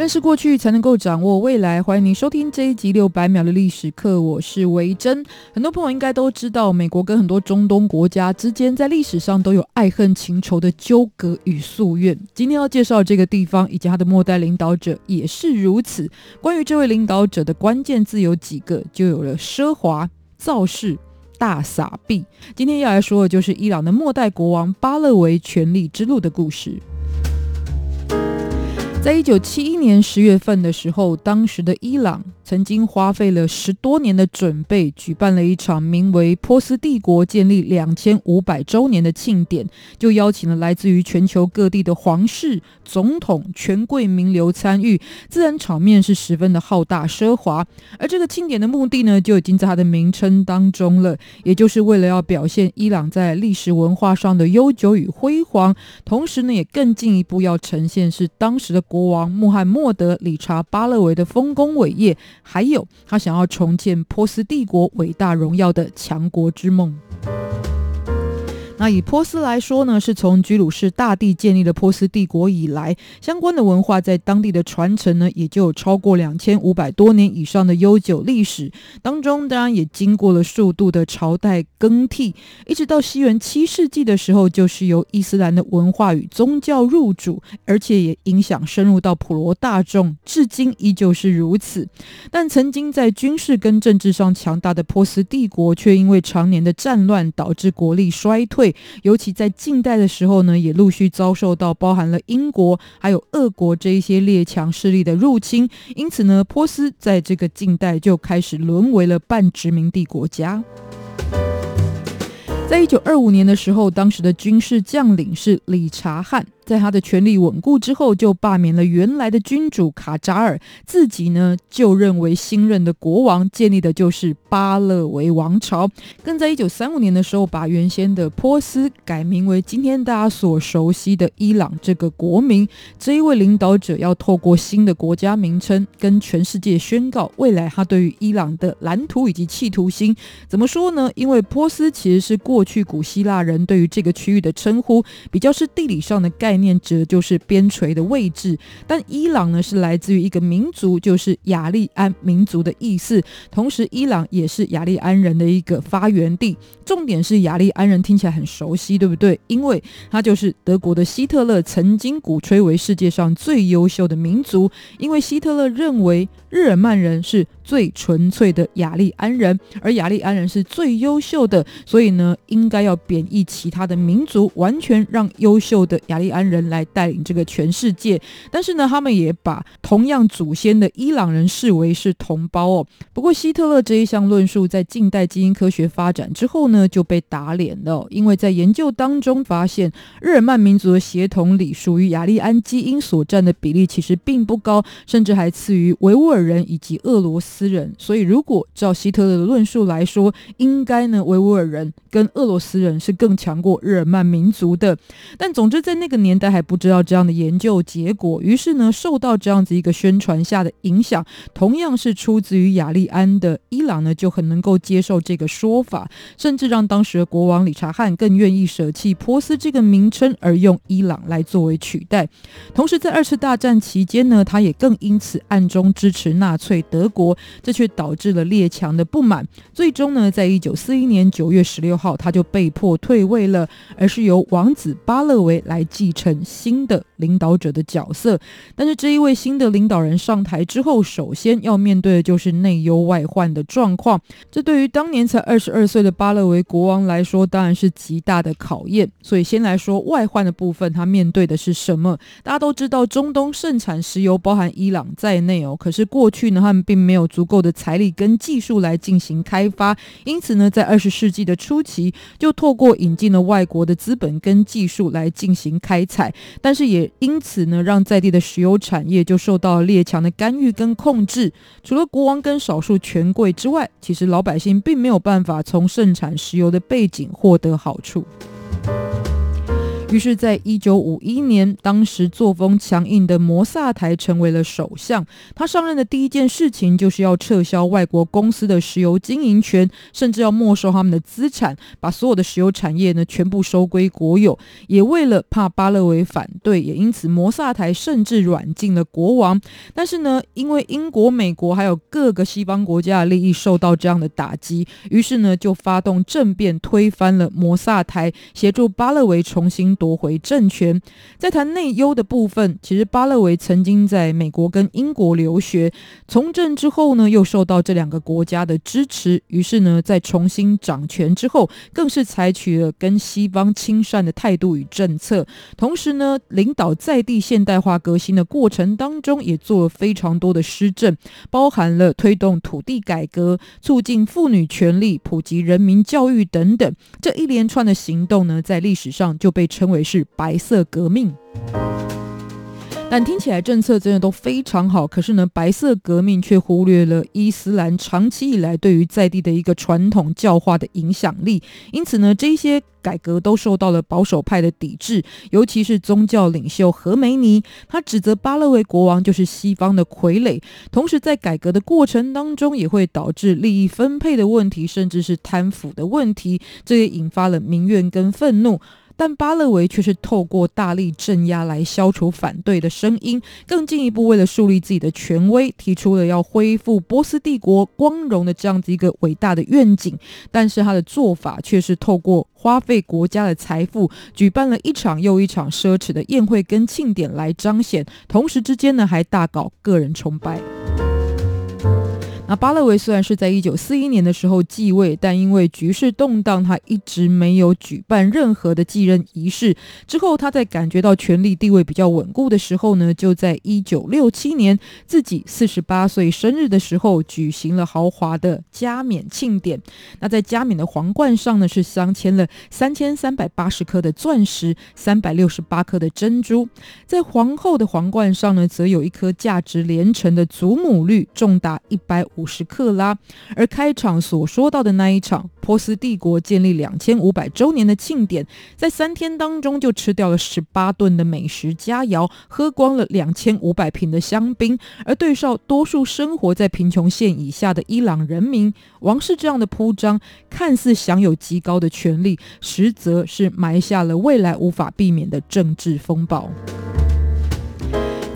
认识过去，才能够掌握未来。欢迎您收听这一集六百秒的历史课，我是维珍。很多朋友应该都知道，美国跟很多中东国家之间在历史上都有爱恨情仇的纠葛与夙愿。今天要介绍这个地方以及他的末代领导者也是如此。关于这位领导者的关键字有几个，就有了奢华、造势、大撒币。今天要来说的就是伊朗的末代国王巴勒维权力之路的故事。在一九七一年十月份的时候，当时的伊朗。曾经花费了十多年的准备，举办了一场名为“波斯帝国建立两千五百周年”的庆典，就邀请了来自于全球各地的皇室、总统、权贵、名流参与，自然场面是十分的浩大奢华。而这个庆典的目的呢，就已经在它的名称当中了，也就是为了要表现伊朗在历史文化上的悠久与辉煌，同时呢，也更进一步要呈现是当时的国王穆罕默德·理查·巴勒维的丰功伟业。还有，他想要重建波斯帝国伟大荣耀的强国之梦。那以波斯来说呢，是从居鲁士大帝建立了波斯帝国以来，相关的文化在当地的传承呢，也就有超过两千五百多年以上的悠久历史。当中当然也经过了数度的朝代更替，一直到西元七世纪的时候，就是由伊斯兰的文化与宗教入主，而且也影响深入到普罗大众，至今依旧是如此。但曾经在军事跟政治上强大的波斯帝国，却因为常年的战乱导致国力衰退。尤其在近代的时候呢，也陆续遭受到包含了英国还有俄国这一些列强势力的入侵，因此呢，波斯在这个近代就开始沦为了半殖民地国家。在一九二五年的时候，当时的军事将领是理查汉。在他的权力稳固之后，就罢免了原来的君主卡扎尔，自己呢就认为新任的国王，建立的就是巴勒维王朝。更在一九三五年的时候，把原先的波斯改名为今天大家所熟悉的伊朗这个国名。这一位领导者要透过新的国家名称，跟全世界宣告未来他对于伊朗的蓝图以及企图心。怎么说呢？因为波斯其实是过去古希腊人对于这个区域的称呼，比较是地理上的概念。念指的就是边陲的位置，但伊朗呢是来自于一个民族，就是雅利安民族的意思。同时，伊朗也是雅利安人的一个发源地。重点是雅利安人听起来很熟悉，对不对？因为他就是德国的希特勒曾经鼓吹为世界上最优秀的民族，因为希特勒认为日耳曼人是最纯粹的雅利安人，而雅利安人是最优秀的，所以呢，应该要贬抑其他的民族，完全让优秀的雅利安人来带领这个全世界。但是呢，他们也把同样祖先的伊朗人视为是同胞哦。不过，希特勒这一项论述在近代基因科学发展之后呢，就被打脸了，因为在研究当中发现，日耳曼民族的血统里属于雅利安基因所占的比例其实并不高，甚至还次于维吾尔人以及俄罗斯。私人，所以如果照希特勒的论述来说，应该呢，维吾尔人跟俄罗斯人是更强过日耳曼民族的。但总之，在那个年代还不知道这样的研究结果，于是呢，受到这样子一个宣传下的影响，同样是出自于雅利安的伊朗呢，就很能够接受这个说法，甚至让当时的国王理查汉更愿意舍弃波斯这个名称，而用伊朗来作为取代。同时，在二次大战期间呢，他也更因此暗中支持纳粹德国。这却导致了列强的不满，最终呢，在一九四一年九月十六号，他就被迫退位了，而是由王子巴勒维来继承新的领导者的角色。但是这一位新的领导人上台之后，首先要面对的就是内忧外患的状况。这对于当年才二十二岁的巴勒维国王来说，当然是极大的考验。所以先来说外患的部分，他面对的是什么？大家都知道，中东盛产石油，包含伊朗在内哦。可是过去呢，他们并没有足够的财力跟技术来进行开发，因此呢，在二十世纪的初期，就透过引进了外国的资本跟技术来进行开采，但是也因此呢，让在地的石油产业就受到列强的干预跟控制。除了国王跟少数权贵之外，其实老百姓并没有办法从盛产石油的背景获得好处。于是，在一九五一年，当时作风强硬的摩萨台成为了首相。他上任的第一件事情就是要撤销外国公司的石油经营权，甚至要没收他们的资产，把所有的石油产业呢全部收归国有。也为了怕巴勒维反对，也因此摩萨台甚至软禁了国王。但是呢，因为英国、美国还有各个西方国家的利益受到这样的打击，于是呢就发动政变，推翻了摩萨台，协助巴勒维重新。夺回政权。在谈内忧的部分，其实巴勒维曾经在美国跟英国留学，从政之后呢，又受到这两个国家的支持，于是呢，在重新掌权之后，更是采取了跟西方亲善的态度与政策。同时呢，领导在地现代化革新的过程当中，也做了非常多的施政，包含了推动土地改革、促进妇女权利、普及人民教育等等。这一连串的行动呢，在历史上就被称为是白色革命，但听起来政策真的都非常好。可是呢，白色革命却忽略了伊斯兰长期以来对于在地的一个传统教化的影响力。因此呢，这些改革都受到了保守派的抵制，尤其是宗教领袖何梅尼，他指责巴勒维国王就是西方的傀儡。同时，在改革的过程当中，也会导致利益分配的问题，甚至是贪腐的问题，这也引发了民怨跟愤怒。但巴勒维却是透过大力镇压来消除反对的声音，更进一步为了树立自己的权威，提出了要恢复波斯帝国光荣的这样子一个伟大的愿景。但是他的做法却是透过花费国家的财富，举办了一场又一场奢侈的宴会跟庆典来彰显，同时之间呢还大搞个人崇拜。那巴勒维虽然是在一九四一年的时候继位，但因为局势动荡，他一直没有举办任何的继任仪式。之后，他在感觉到权力地位比较稳固的时候呢，就在一九六七年自己四十八岁生日的时候，举行了豪华的加冕庆典。那在加冕的皇冠上呢，是镶嵌了三千三百八十颗的钻石，三百六十八颗的珍珠。在皇后的皇冠上呢，则有一颗价值连城的祖母绿，重达一百五。五十克拉，而开场所说到的那一场波斯帝国建立两千五百周年的庆典，在三天当中就吃掉了十八顿的美食佳肴，喝光了两千五百瓶的香槟。而对照多数生活在贫穷线以下的伊朗人民，王室这样的铺张，看似享有极高的权力，实则是埋下了未来无法避免的政治风暴。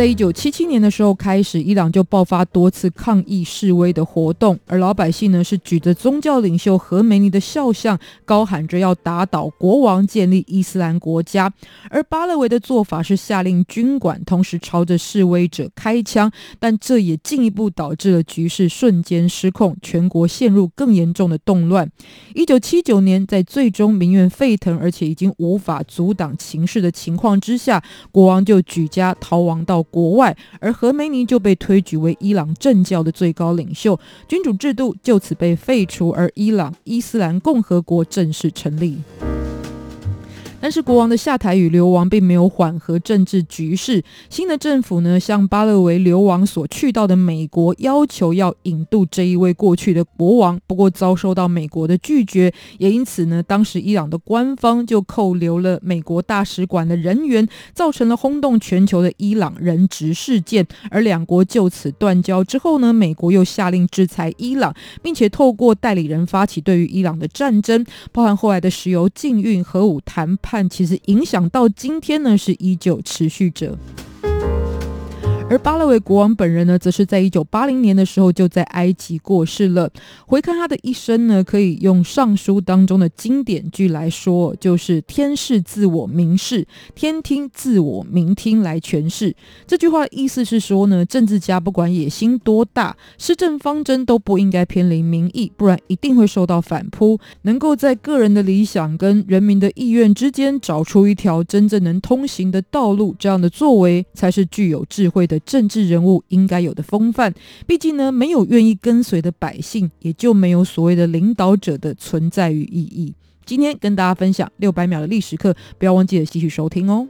在一九七七年的时候开始，伊朗就爆发多次抗议示威的活动，而老百姓呢是举着宗教领袖何梅尼的肖像，高喊着要打倒国王，建立伊斯兰国家。而巴勒维的做法是下令军管，同时朝着示威者开枪，但这也进一步导致了局势瞬间失控，全国陷入更严重的动乱。一九七九年，在最终民怨沸腾，而且已经无法阻挡情势的情况之下，国王就举家逃亡到国外，而何梅尼就被推举为伊朗政教的最高领袖，君主制度就此被废除，而伊朗伊斯兰共和国正式成立。但是国王的下台与流亡并没有缓和政治局势。新的政府呢，向巴勒维流亡所去到的美国要求要引渡这一位过去的国王，不过遭受到美国的拒绝。也因此呢，当时伊朗的官方就扣留了美国大使馆的人员，造成了轰动全球的伊朗人质事件。而两国就此断交之后呢，美国又下令制裁伊朗，并且透过代理人发起对于伊朗的战争，包含后来的石油禁运、核武谈判。看，其实影响到今天呢，是依旧持续着。而巴勒维国王本人呢，则是在一九八零年的时候就在埃及过世了。回看他的一生呢，可以用《尚书》当中的经典句来说，就是“天视自我明视，天听自我明听”来诠释。这句话的意思是说呢，政治家不管野心多大，施政方针都不应该偏离民意，不然一定会受到反扑。能够在个人的理想跟人民的意愿之间找出一条真正能通行的道路，这样的作为才是具有智慧的。政治人物应该有的风范，毕竟呢，没有愿意跟随的百姓，也就没有所谓的领导者的存在与意义。今天跟大家分享六百秒的历史课，不要忘记了继续收听哦。